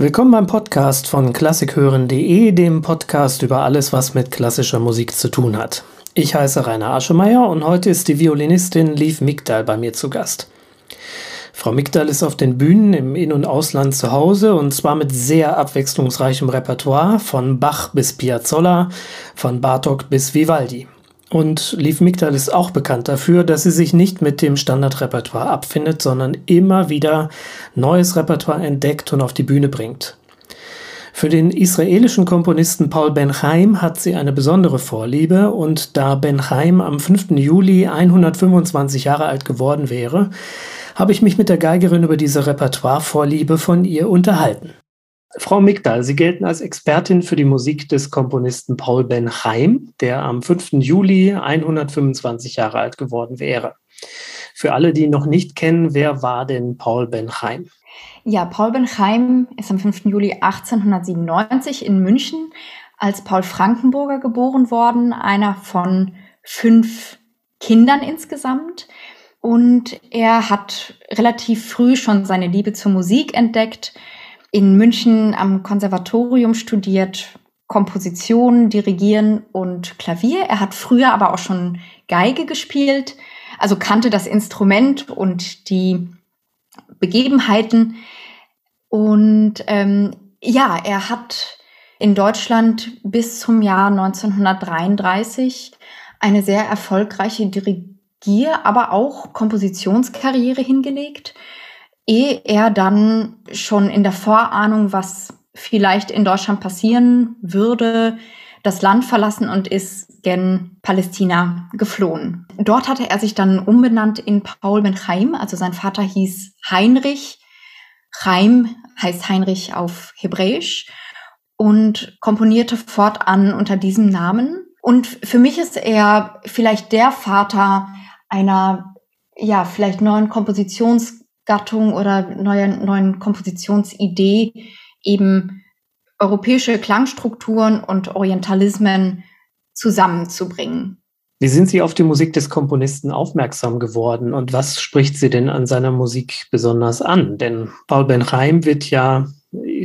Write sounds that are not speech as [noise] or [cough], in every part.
Willkommen beim Podcast von klassikhören.de, dem Podcast über alles, was mit klassischer Musik zu tun hat. Ich heiße Rainer Aschemeyer und heute ist die Violinistin Liv Migdal bei mir zu Gast. Frau Migdal ist auf den Bühnen im In- und Ausland zu Hause und zwar mit sehr abwechslungsreichem Repertoire von Bach bis Piazzolla, von Bartok bis Vivaldi. Und Liv Migdal ist auch bekannt dafür, dass sie sich nicht mit dem Standardrepertoire abfindet, sondern immer wieder neues Repertoire entdeckt und auf die Bühne bringt. Für den israelischen Komponisten Paul Ben Chaim hat sie eine besondere Vorliebe und da Ben Chaim am 5. Juli 125 Jahre alt geworden wäre, habe ich mich mit der Geigerin über diese Repertoire-Vorliebe von ihr unterhalten. Frau Migdal, Sie gelten als Expertin für die Musik des Komponisten Paul Ben Chaim, der am 5. Juli 125 Jahre alt geworden wäre. Für alle, die ihn noch nicht kennen, wer war denn Paul Ben Chaim? Ja, Paul Ben Chaim ist am 5. Juli 1897 in München als Paul Frankenburger geboren worden, einer von fünf Kindern insgesamt. Und er hat relativ früh schon seine Liebe zur Musik entdeckt in München am Konservatorium studiert, Komposition, Dirigieren und Klavier. Er hat früher aber auch schon Geige gespielt, also kannte das Instrument und die Begebenheiten. Und ähm, ja, er hat in Deutschland bis zum Jahr 1933 eine sehr erfolgreiche Dirigier-, aber auch Kompositionskarriere hingelegt ehe er dann schon in der Vorahnung, was vielleicht in Deutschland passieren würde, das Land verlassen und ist gen Palästina geflohen. Dort hatte er sich dann umbenannt in Paul Ben Chaim, also sein Vater hieß Heinrich. Chaim heißt Heinrich auf Hebräisch und komponierte fortan unter diesem Namen. Und für mich ist er vielleicht der Vater einer, ja, vielleicht neuen Kompositions Gattung oder neuen, neuen Kompositionsidee eben europäische Klangstrukturen und Orientalismen zusammenzubringen. Wie sind Sie auf die Musik des Komponisten aufmerksam geworden und was spricht Sie denn an seiner Musik besonders an? Denn Paul Ben Chaim wird ja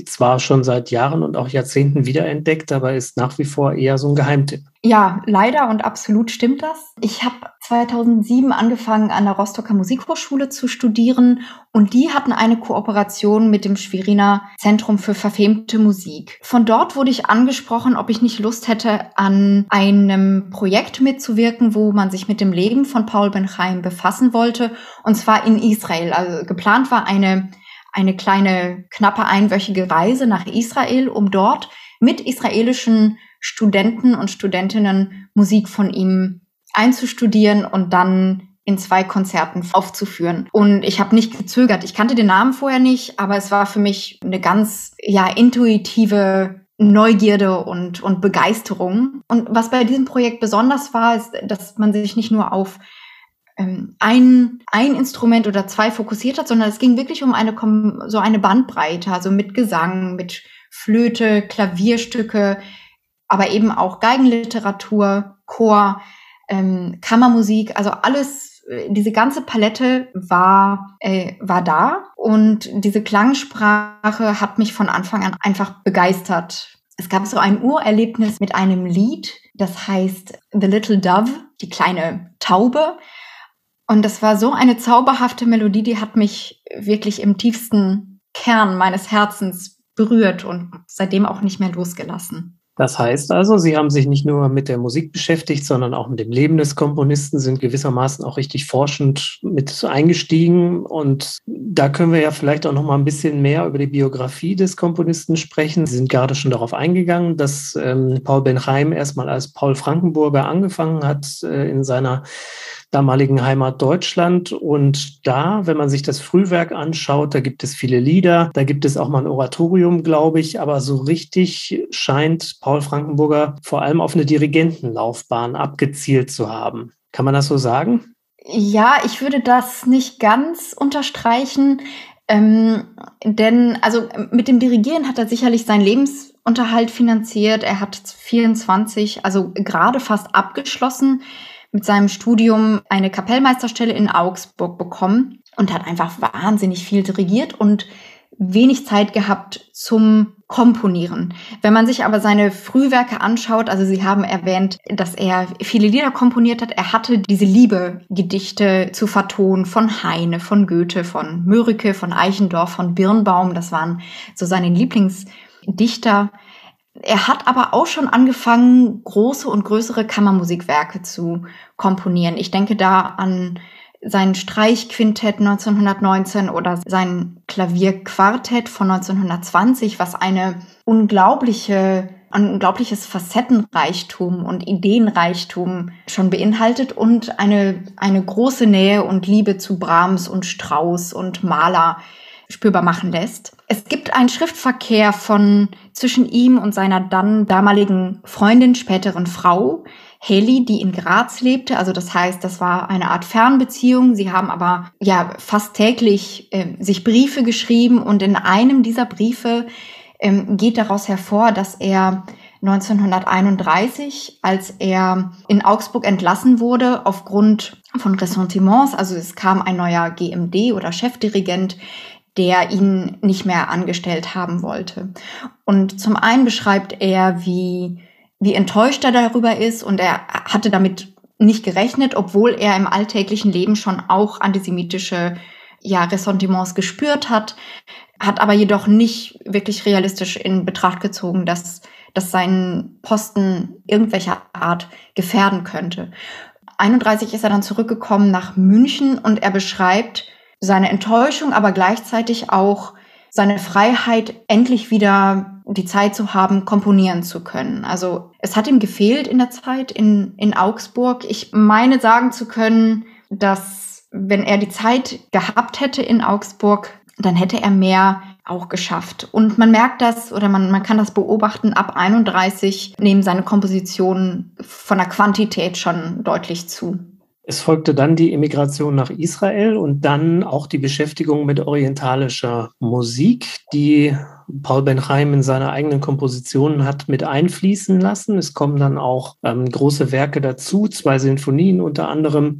zwar schon seit Jahren und auch Jahrzehnten wiederentdeckt, aber ist nach wie vor eher so ein Geheimtipp. Ja, leider und absolut stimmt das. Ich habe 2007 angefangen, an der Rostocker Musikhochschule zu studieren und die hatten eine Kooperation mit dem Schweriner Zentrum für verfemte Musik. Von dort wurde ich angesprochen, ob ich nicht Lust hätte, an einem Projekt mitzuwirken, wo man sich mit dem Leben von Paul Ben Chaim befassen wollte, und zwar in Israel. Also geplant war eine eine kleine, knappe einwöchige Reise nach Israel, um dort mit israelischen Studenten und Studentinnen Musik von ihm einzustudieren und dann in zwei Konzerten aufzuführen. Und ich habe nicht gezögert. Ich kannte den Namen vorher nicht, aber es war für mich eine ganz ja intuitive Neugierde und, und Begeisterung. Und was bei diesem Projekt besonders war, ist, dass man sich nicht nur auf ein, ein Instrument oder zwei fokussiert hat, sondern es ging wirklich um eine so eine Bandbreite, also mit Gesang, mit Flöte, Klavierstücke, aber eben auch Geigenliteratur, Chor, ähm, Kammermusik, also alles, äh, diese ganze Palette war, äh, war da und diese Klangsprache hat mich von Anfang an einfach begeistert. Es gab so ein Urerlebnis mit einem Lied, das heißt The Little Dove, die kleine Taube. Und das war so eine zauberhafte Melodie, die hat mich wirklich im tiefsten Kern meines Herzens berührt und seitdem auch nicht mehr losgelassen. Das heißt also, Sie haben sich nicht nur mit der Musik beschäftigt, sondern auch mit dem Leben des Komponisten, sind gewissermaßen auch richtig forschend mit eingestiegen. Und da können wir ja vielleicht auch noch mal ein bisschen mehr über die Biografie des Komponisten sprechen. Sie sind gerade schon darauf eingegangen, dass ähm, Paul Benheim erstmal als Paul Frankenburger angefangen hat äh, in seiner damaligen Heimat Deutschland. Und da, wenn man sich das Frühwerk anschaut, da gibt es viele Lieder, da gibt es auch mal ein Oratorium, glaube ich, aber so richtig scheint Paul Frankenburger vor allem auf eine Dirigentenlaufbahn abgezielt zu haben. Kann man das so sagen? Ja, ich würde das nicht ganz unterstreichen. Ähm, denn also mit dem Dirigieren hat er sicherlich seinen Lebensunterhalt finanziert. Er hat 24, also gerade fast abgeschlossen mit seinem Studium eine Kapellmeisterstelle in Augsburg bekommen und hat einfach wahnsinnig viel dirigiert und wenig Zeit gehabt zum Komponieren. Wenn man sich aber seine Frühwerke anschaut, also Sie haben erwähnt, dass er viele Lieder komponiert hat. Er hatte diese Liebe, Gedichte zu vertonen von Heine, von Goethe, von Mörike, von Eichendorff, von Birnbaum. Das waren so seine Lieblingsdichter. Er hat aber auch schon angefangen, große und größere Kammermusikwerke zu komponieren. Ich denke da an sein Streichquintett 1919 oder sein Klavierquartett von 1920, was eine unglaubliche ein unglaubliches Facettenreichtum und Ideenreichtum schon beinhaltet und eine, eine große Nähe und Liebe zu Brahms und Strauss und Mahler spürbar machen lässt. Es gibt einen Schriftverkehr von zwischen ihm und seiner dann damaligen Freundin, späteren Frau, Haley, die in Graz lebte. Also das heißt, das war eine Art Fernbeziehung. Sie haben aber ja fast täglich äh, sich Briefe geschrieben und in einem dieser Briefe ähm, geht daraus hervor, dass er 1931, als er in Augsburg entlassen wurde aufgrund von Ressentiments, also es kam ein neuer GMD oder Chefdirigent, der ihn nicht mehr angestellt haben wollte. Und zum einen beschreibt er, wie wie enttäuscht er darüber ist und er hatte damit nicht gerechnet, obwohl er im alltäglichen Leben schon auch antisemitische ja, Ressentiments gespürt hat, hat aber jedoch nicht wirklich realistisch in Betracht gezogen, dass, dass sein Posten irgendwelcher Art gefährden könnte. 31 ist er dann zurückgekommen nach München und er beschreibt seine Enttäuschung, aber gleichzeitig auch seine Freiheit, endlich wieder die Zeit zu haben, komponieren zu können. Also es hat ihm gefehlt in der Zeit in, in Augsburg. Ich meine sagen zu können, dass wenn er die Zeit gehabt hätte in Augsburg, dann hätte er mehr auch geschafft. Und man merkt das oder man, man kann das beobachten, ab 31 nehmen seine Kompositionen von der Quantität schon deutlich zu. Es folgte dann die Emigration nach Israel und dann auch die Beschäftigung mit orientalischer Musik, die Paul Benheim in seine eigenen Kompositionen hat mit einfließen lassen. Es kommen dann auch ähm, große Werke dazu, zwei Sinfonien unter anderem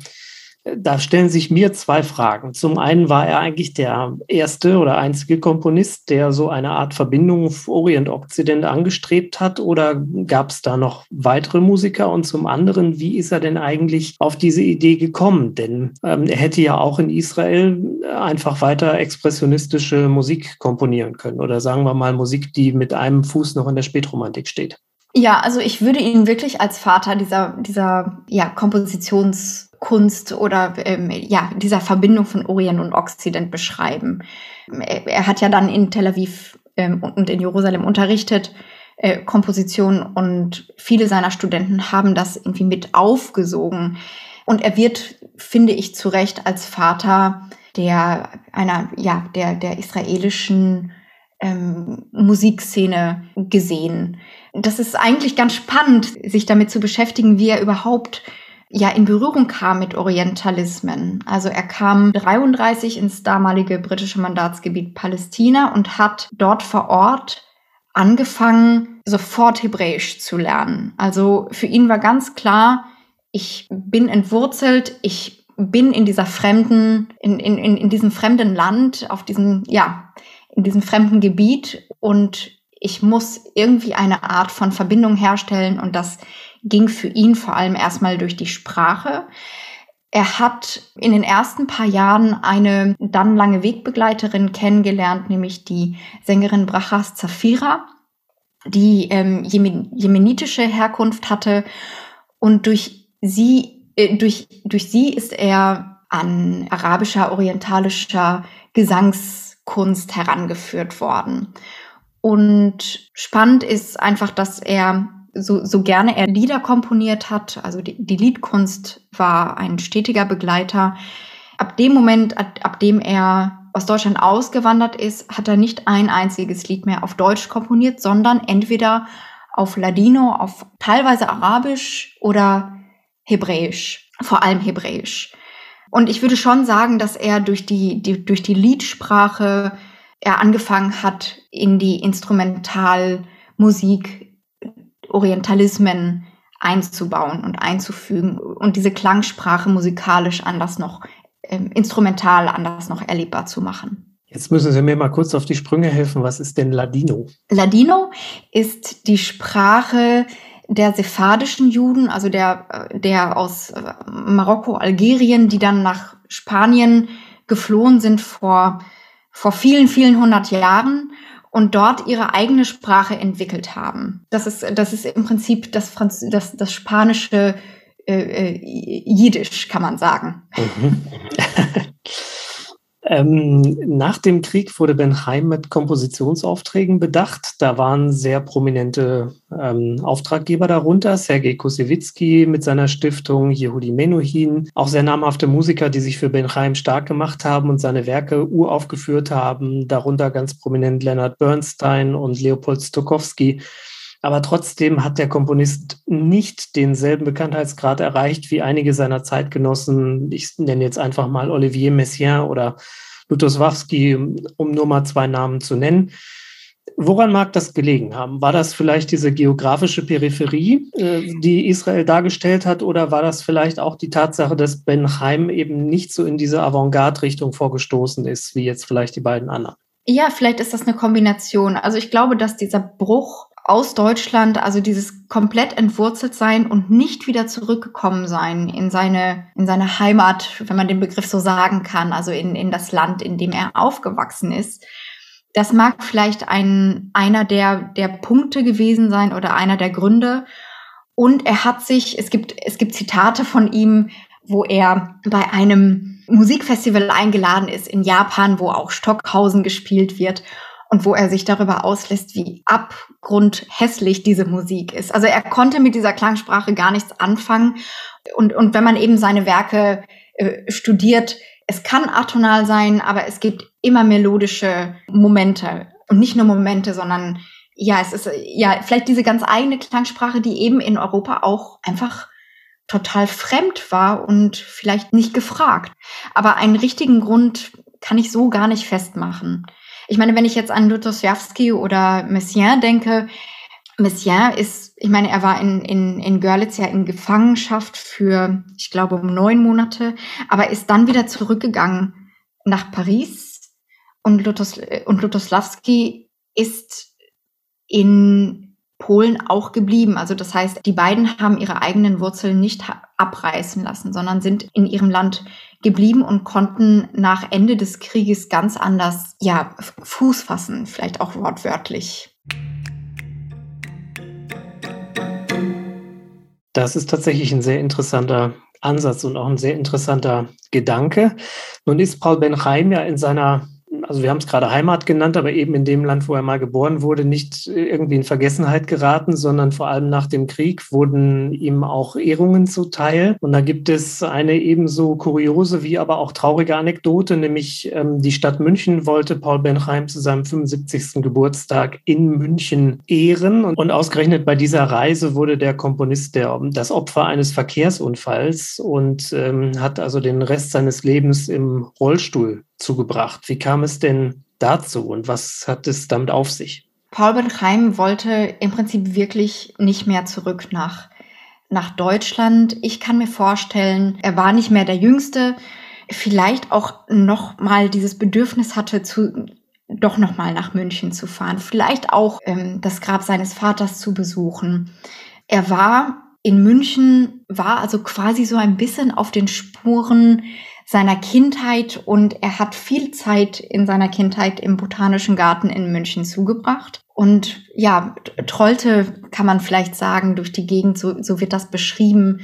da stellen sich mir zwei Fragen. Zum einen war er eigentlich der erste oder einzige Komponist, der so eine Art Verbindung Orient-Okzident angestrebt hat oder gab es da noch weitere Musiker? Und zum anderen, wie ist er denn eigentlich auf diese Idee gekommen? Denn ähm, er hätte ja auch in Israel einfach weiter expressionistische Musik komponieren können oder sagen wir mal Musik, die mit einem Fuß noch in der Spätromantik steht. Ja, also ich würde ihn wirklich als Vater dieser, dieser ja, Kompositions- Kunst oder ähm, ja, dieser Verbindung von Orient und Okzident beschreiben. Er, er hat ja dann in Tel Aviv ähm, und in Jerusalem unterrichtet, äh, Komposition und viele seiner Studenten haben das irgendwie mit aufgesogen. Und er wird, finde ich, zu Recht als Vater der einer, ja, der, der israelischen ähm, Musikszene gesehen. Das ist eigentlich ganz spannend, sich damit zu beschäftigen, wie er überhaupt ja in Berührung kam mit Orientalismen. Also er kam 33 ins damalige britische Mandatsgebiet Palästina und hat dort vor Ort angefangen, sofort Hebräisch zu lernen. Also für ihn war ganz klar, ich bin entwurzelt, ich bin in dieser fremden, in, in, in diesem fremden Land, auf diesem, ja, in diesem fremden Gebiet und ich muss irgendwie eine Art von Verbindung herstellen und das ging für ihn vor allem erstmal durch die Sprache. Er hat in den ersten paar Jahren eine dann lange Wegbegleiterin kennengelernt, nämlich die Sängerin Brachas Zafira, die ähm, jemenitische Herkunft hatte. Und durch sie, äh, durch, durch sie ist er an arabischer, orientalischer Gesangskunst herangeführt worden. Und spannend ist einfach, dass er so, so gerne er Lieder komponiert hat, also die, die Liedkunst war ein stetiger Begleiter. Ab dem Moment, ab, ab dem er aus Deutschland ausgewandert ist, hat er nicht ein einziges Lied mehr auf Deutsch komponiert, sondern entweder auf Ladino, auf teilweise Arabisch oder Hebräisch, vor allem Hebräisch. Und ich würde schon sagen, dass er durch die, die, durch die Liedsprache er angefangen hat, in die Instrumentalmusik Orientalismen einzubauen und einzufügen und diese Klangsprache musikalisch anders noch, äh, instrumental anders noch erlebbar zu machen. Jetzt müssen Sie mir mal kurz auf die Sprünge helfen. Was ist denn Ladino? Ladino ist die Sprache der sephardischen Juden, also der, der aus äh, Marokko, Algerien, die dann nach Spanien geflohen sind vor, vor vielen, vielen hundert Jahren und dort ihre eigene Sprache entwickelt haben. Das ist, das ist im Prinzip das, Franz das, das spanische äh, äh, Jiddisch, kann man sagen. Mhm. [laughs] [laughs] Ähm, nach dem Krieg wurde Ben Heim mit Kompositionsaufträgen bedacht. Da waren sehr prominente ähm, Auftraggeber darunter. Sergei Kosewitzki mit seiner Stiftung, Yehudi Menuhin, auch sehr namhafte Musiker, die sich für Ben Heim stark gemacht haben und seine Werke uraufgeführt haben. Darunter ganz prominent Leonard Bernstein und Leopold Stokowski. Aber trotzdem hat der Komponist nicht denselben Bekanntheitsgrad erreicht wie einige seiner Zeitgenossen. Ich nenne jetzt einfach mal Olivier Messiaen oder Lutosławski, um nur mal zwei Namen zu nennen. Woran mag das gelegen haben? War das vielleicht diese geografische Peripherie, äh, die Israel dargestellt hat, oder war das vielleicht auch die Tatsache, dass Ben Chaim eben nicht so in diese Avantgarde-Richtung vorgestoßen ist, wie jetzt vielleicht die beiden anderen? Ja, vielleicht ist das eine Kombination. Also ich glaube, dass dieser Bruch aus Deutschland, also dieses komplett entwurzelt sein und nicht wieder zurückgekommen sein in seine, in seine Heimat, wenn man den Begriff so sagen kann, also in, in das Land, in dem er aufgewachsen ist. Das mag vielleicht ein, einer der, der Punkte gewesen sein oder einer der Gründe. Und er hat sich, es gibt, es gibt Zitate von ihm, wo er bei einem Musikfestival eingeladen ist in Japan, wo auch Stockhausen gespielt wird und wo er sich darüber auslässt, wie abgrundhässlich diese Musik ist. Also er konnte mit dieser Klangsprache gar nichts anfangen. Und, und wenn man eben seine Werke äh, studiert, es kann atonal sein, aber es gibt immer melodische Momente. Und nicht nur Momente, sondern ja, es ist ja vielleicht diese ganz eigene Klangsprache, die eben in Europa auch einfach total fremd war und vielleicht nicht gefragt. Aber einen richtigen Grund kann ich so gar nicht festmachen. Ich meine, wenn ich jetzt an Lutosławski oder Messiaen denke, Messiaen ist, ich meine, er war in, in, in Görlitz ja in Gefangenschaft für, ich glaube, um neun Monate, aber ist dann wieder zurückgegangen nach Paris und, Lutos, und ist in Polen auch geblieben. Also das heißt, die beiden haben ihre eigenen Wurzeln nicht abreißen lassen, sondern sind in ihrem Land geblieben und konnten nach Ende des Krieges ganz anders, ja, Fuß fassen, vielleicht auch wortwörtlich. Das ist tatsächlich ein sehr interessanter Ansatz und auch ein sehr interessanter Gedanke. Nun ist Paul Ben Chaim ja in seiner also wir haben es gerade Heimat genannt, aber eben in dem Land, wo er mal geboren wurde, nicht irgendwie in Vergessenheit geraten, sondern vor allem nach dem Krieg wurden ihm auch Ehrungen zuteil. Und da gibt es eine ebenso kuriose wie aber auch traurige Anekdote, nämlich ähm, die Stadt München wollte Paul Benheim zu seinem 75. Geburtstag in München ehren. Und, und ausgerechnet bei dieser Reise wurde der Komponist der, das Opfer eines Verkehrsunfalls und ähm, hat also den Rest seines Lebens im Rollstuhl zugebracht. Wie kam es denn dazu und was hat es damit auf sich? Paul Benheim wollte im Prinzip wirklich nicht mehr zurück nach, nach Deutschland. Ich kann mir vorstellen, er war nicht mehr der Jüngste, vielleicht auch noch mal dieses Bedürfnis hatte, zu, doch noch mal nach München zu fahren, vielleicht auch ähm, das Grab seines Vaters zu besuchen. Er war in München, war also quasi so ein bisschen auf den Spuren seiner Kindheit und er hat viel Zeit in seiner Kindheit im Botanischen Garten in München zugebracht. Und ja, trollte, kann man vielleicht sagen, durch die Gegend, so, so wird das beschrieben,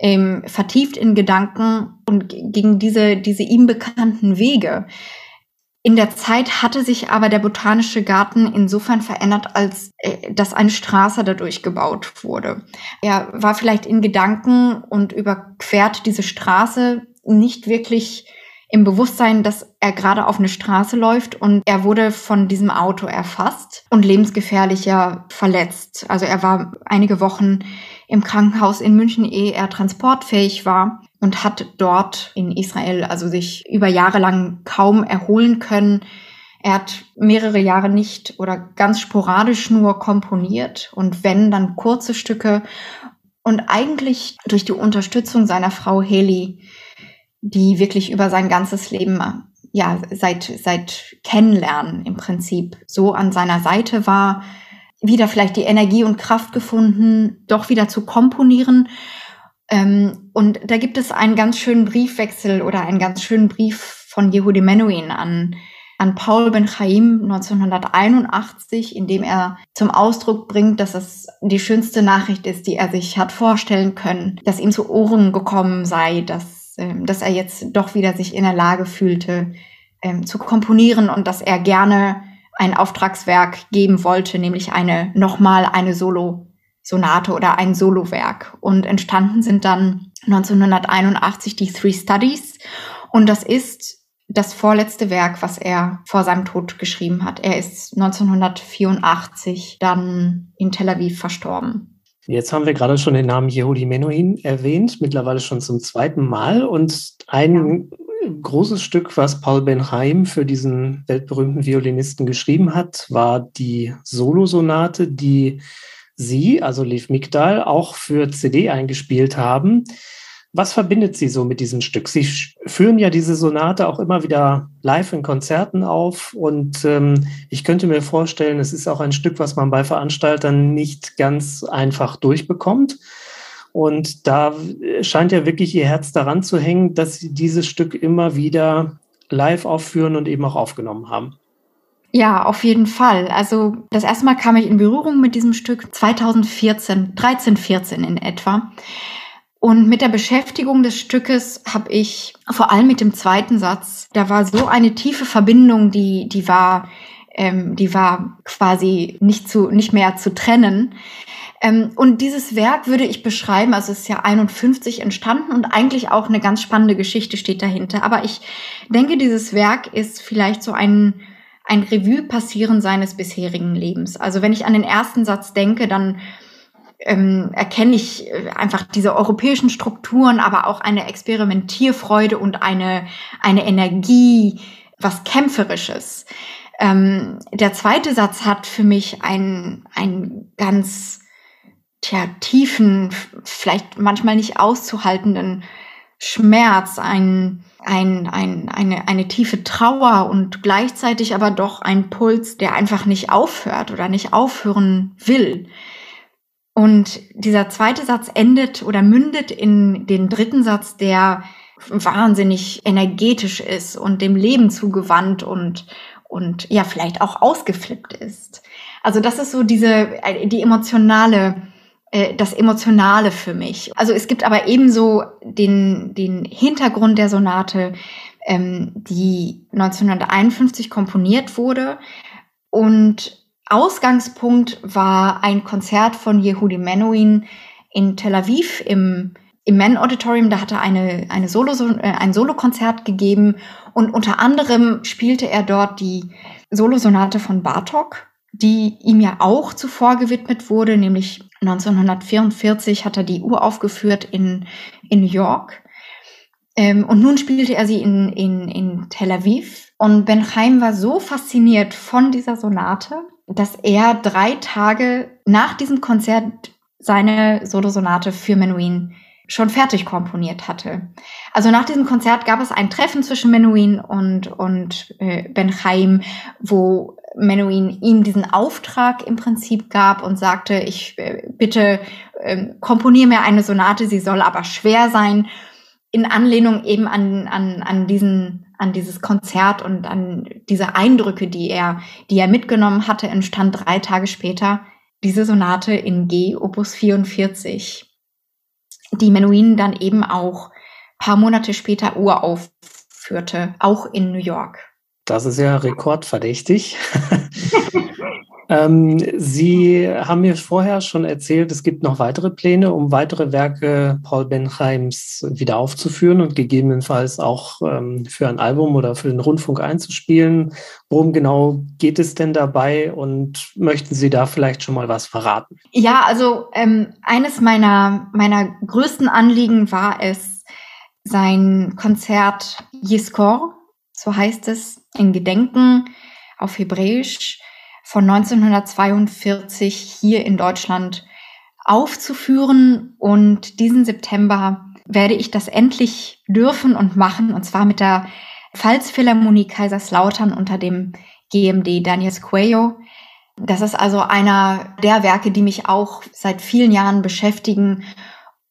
ähm, vertieft in Gedanken und gegen diese, diese ihm bekannten Wege. In der Zeit hatte sich aber der botanische Garten insofern verändert, als äh, dass eine Straße dadurch gebaut wurde. Er war vielleicht in Gedanken und überquert diese Straße nicht wirklich im Bewusstsein, dass er gerade auf eine Straße läuft und er wurde von diesem Auto erfasst und lebensgefährlicher verletzt. Also er war einige Wochen im Krankenhaus in München, ehe er transportfähig war und hat dort in Israel also sich über Jahre lang kaum erholen können. Er hat mehrere Jahre nicht oder ganz sporadisch nur komponiert und wenn dann kurze Stücke und eigentlich durch die Unterstützung seiner Frau Heli die wirklich über sein ganzes Leben ja, seit, seit Kennenlernen im Prinzip so an seiner Seite war, wieder vielleicht die Energie und Kraft gefunden, doch wieder zu komponieren. Ähm, und da gibt es einen ganz schönen Briefwechsel oder einen ganz schönen Brief von Yehudi Menuhin an, an Paul Ben Chaim 1981, in dem er zum Ausdruck bringt, dass es die schönste Nachricht ist, die er sich hat vorstellen können, dass ihm zu Ohren gekommen sei, dass, ähm, dass er jetzt doch wieder sich in der Lage fühlte, ähm, zu komponieren und dass er gerne ein Auftragswerk geben wollte, nämlich eine nochmal eine Solo-Sonate oder ein Solowerk. Und entstanden sind dann 1981 die Three Studies. Und das ist das vorletzte Werk, was er vor seinem Tod geschrieben hat. Er ist 1984 dann in Tel Aviv verstorben. Jetzt haben wir gerade schon den Namen Yehudi Menuhin erwähnt, mittlerweile schon zum zweiten Mal. Und ein großes Stück, was Paul Benheim für diesen weltberühmten Violinisten geschrieben hat, war die Solosonate, die Sie, also Lev Migdal, auch für CD eingespielt haben. Was verbindet Sie so mit diesem Stück? Sie führen ja diese Sonate auch immer wieder live in Konzerten auf und ähm, ich könnte mir vorstellen, es ist auch ein Stück, was man bei Veranstaltern nicht ganz einfach durchbekommt. Und da scheint ja wirklich ihr Herz daran zu hängen, dass sie dieses Stück immer wieder live aufführen und eben auch aufgenommen haben. Ja, auf jeden Fall. Also das erste Mal kam ich in Berührung mit diesem Stück 2014, 13, 14 in etwa. Und mit der Beschäftigung des Stückes habe ich vor allem mit dem zweiten Satz, da war so eine tiefe Verbindung, die, die war, ähm, die war quasi nicht zu, nicht mehr zu trennen. Ähm, und dieses Werk würde ich beschreiben, also es ist ja 51 entstanden und eigentlich auch eine ganz spannende Geschichte steht dahinter. Aber ich denke, dieses Werk ist vielleicht so ein, ein Revue passieren seines bisherigen Lebens. Also wenn ich an den ersten Satz denke, dann ähm, erkenne ich äh, einfach diese europäischen Strukturen, aber auch eine Experimentierfreude und eine, eine Energie, was Kämpferisches. Ähm, der zweite Satz hat für mich einen, einen ganz tja, tiefen, vielleicht manchmal nicht auszuhaltenden Schmerz, ein, ein, ein, eine, eine tiefe Trauer und gleichzeitig aber doch ein Puls, der einfach nicht aufhört oder nicht aufhören will. Und dieser zweite Satz endet oder mündet in den dritten Satz, der wahnsinnig energetisch ist und dem Leben zugewandt und, und ja, vielleicht auch ausgeflippt ist. Also das ist so diese, die emotionale äh, das Emotionale für mich. Also es gibt aber ebenso den, den Hintergrund der Sonate, ähm, die 1951 komponiert wurde. Und Ausgangspunkt war ein Konzert von Yehudi Menuhin in Tel Aviv im, im Men Auditorium. Da hat er eine, eine Solo, äh, ein Solokonzert gegeben und unter anderem spielte er dort die Solosonate von Bartok, die ihm ja auch zuvor gewidmet wurde, nämlich 1944 hat er die Uhr aufgeführt in, in New York. Ähm, und nun spielte er sie in, in, in Tel Aviv. Und Ben Chaim war so fasziniert von dieser Sonate, dass er drei Tage nach diesem Konzert seine Solosonate für Menuhin schon fertig komponiert hatte. Also nach diesem Konzert gab es ein Treffen zwischen Menuhin und, und äh, Ben Chaim, wo Menuhin ihm diesen Auftrag im Prinzip gab und sagte, ich äh, bitte äh, komponiere mir eine Sonate, sie soll aber schwer sein, in Anlehnung eben an, an, an diesen an dieses Konzert und an diese Eindrücke, die er, die er mitgenommen hatte, entstand drei Tage später diese Sonate in G, Opus 44, die Menuhin dann eben auch paar Monate später uraufführte, auch in New York. Das ist ja rekordverdächtig. [laughs] ähm, Sie haben mir vorher schon erzählt, es gibt noch weitere Pläne, um weitere Werke Paul Benheims wieder aufzuführen und gegebenenfalls auch ähm, für ein Album oder für den Rundfunk einzuspielen. Worum genau geht es denn dabei und möchten Sie da vielleicht schon mal was verraten? Ja, also ähm, eines meiner, meiner größten Anliegen war es, sein Konzert Yiskor so heißt es, in Gedenken auf Hebräisch von 1942 hier in Deutschland aufzuführen. Und diesen September werde ich das endlich dürfen und machen, und zwar mit der Pfalzphilharmonie Kaiserslautern unter dem GMD Daniels Cuello. Das ist also einer der Werke, die mich auch seit vielen Jahren beschäftigen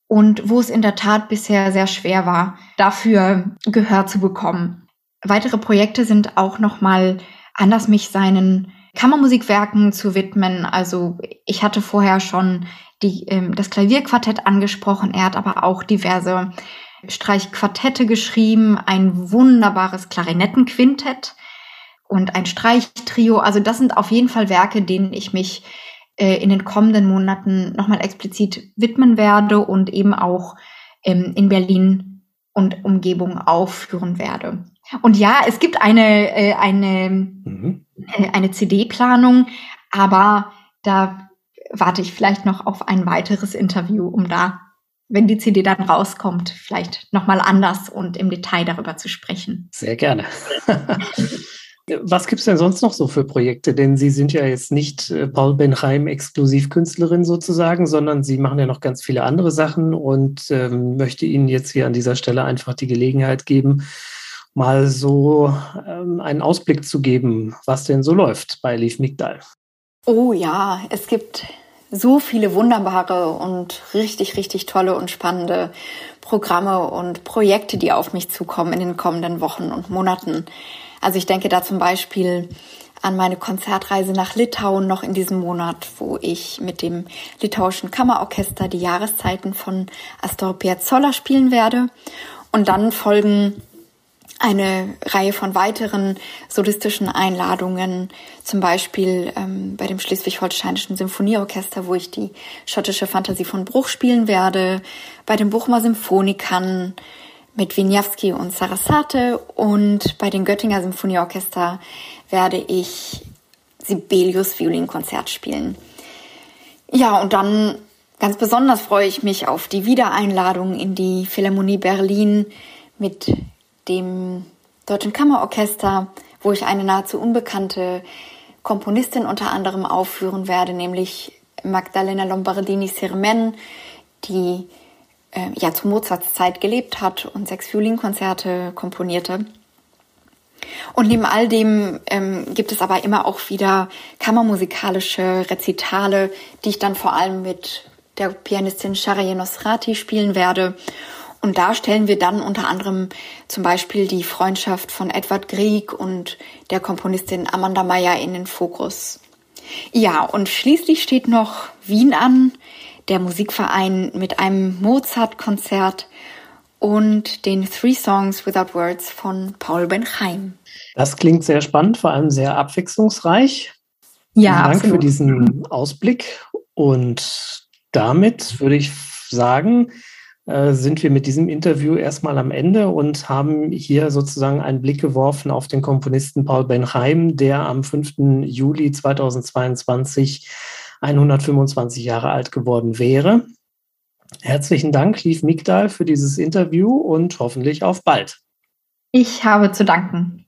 und wo es in der Tat bisher sehr schwer war, dafür Gehör zu bekommen. Weitere Projekte sind auch nochmal anders mich seinen Kammermusikwerken zu widmen. Also ich hatte vorher schon die, ähm, das Klavierquartett angesprochen. Er hat aber auch diverse Streichquartette geschrieben, ein wunderbares Klarinettenquintett und ein Streichtrio. Also das sind auf jeden Fall Werke, denen ich mich äh, in den kommenden Monaten nochmal explizit widmen werde und eben auch ähm, in Berlin und Umgebung aufführen werde. Und ja, es gibt eine, äh, eine, mhm. Äh, eine CD-Planung, aber da warte ich vielleicht noch auf ein weiteres Interview, um da, wenn die CD dann rauskommt, vielleicht nochmal anders und im Detail darüber zu sprechen. Sehr gerne. [laughs] Was gibt es denn sonst noch so für Projekte? Denn Sie sind ja jetzt nicht äh, Paul Benheim Exklusivkünstlerin sozusagen, sondern Sie machen ja noch ganz viele andere Sachen und ähm, möchte Ihnen jetzt hier an dieser Stelle einfach die Gelegenheit geben, mal so ähm, einen Ausblick zu geben, was denn so läuft bei Leaf Migdal. Oh ja, es gibt so viele wunderbare und richtig, richtig tolle und spannende Programme und Projekte, die auf mich zukommen in den kommenden Wochen und Monaten. Also ich denke da zum Beispiel an meine Konzertreise nach Litauen noch in diesem Monat, wo ich mit dem litauischen Kammerorchester die Jahreszeiten von Astor Piazzolla spielen werde. Und dann folgen eine Reihe von weiteren solistischen Einladungen, zum Beispiel ähm, bei dem Schleswig-Holsteinischen Symphonieorchester, wo ich die schottische Fantasie von Bruch spielen werde, bei den Bochumer Symphonikern, mit Wieniawski und Sarasate und bei den Göttinger Symphonieorchester werde ich Sibelius Violinkonzert spielen. Ja, und dann ganz besonders freue ich mich auf die Wiedereinladung in die Philharmonie Berlin mit dem Deutschen Kammerorchester, wo ich eine nahezu unbekannte Komponistin unter anderem aufführen werde, nämlich Magdalena Lombardini-Sirmen, die äh, ja zu Mozarts Zeit gelebt hat und sechs Violinkonzerte komponierte. Und neben all dem ähm, gibt es aber immer auch wieder kammermusikalische Rezitale, die ich dann vor allem mit der Pianistin Sharaye Nosrati spielen werde. Und da stellen wir dann unter anderem zum Beispiel die Freundschaft von Edward Grieg und der Komponistin Amanda Meyer in den Fokus. Ja, und schließlich steht noch Wien an, der Musikverein mit einem Mozart-Konzert und den Three Songs Without Words von Paul Benheim. Das klingt sehr spannend, vor allem sehr abwechslungsreich. Ja, Vielen Dank absolut. für diesen Ausblick. Und damit würde ich sagen, sind wir mit diesem Interview erstmal am Ende und haben hier sozusagen einen Blick geworfen auf den Komponisten Paul Benheim, der am 5. Juli 2022 125 Jahre alt geworden wäre. Herzlichen Dank, Lief Migdal, für dieses Interview und hoffentlich auf bald. Ich habe zu danken.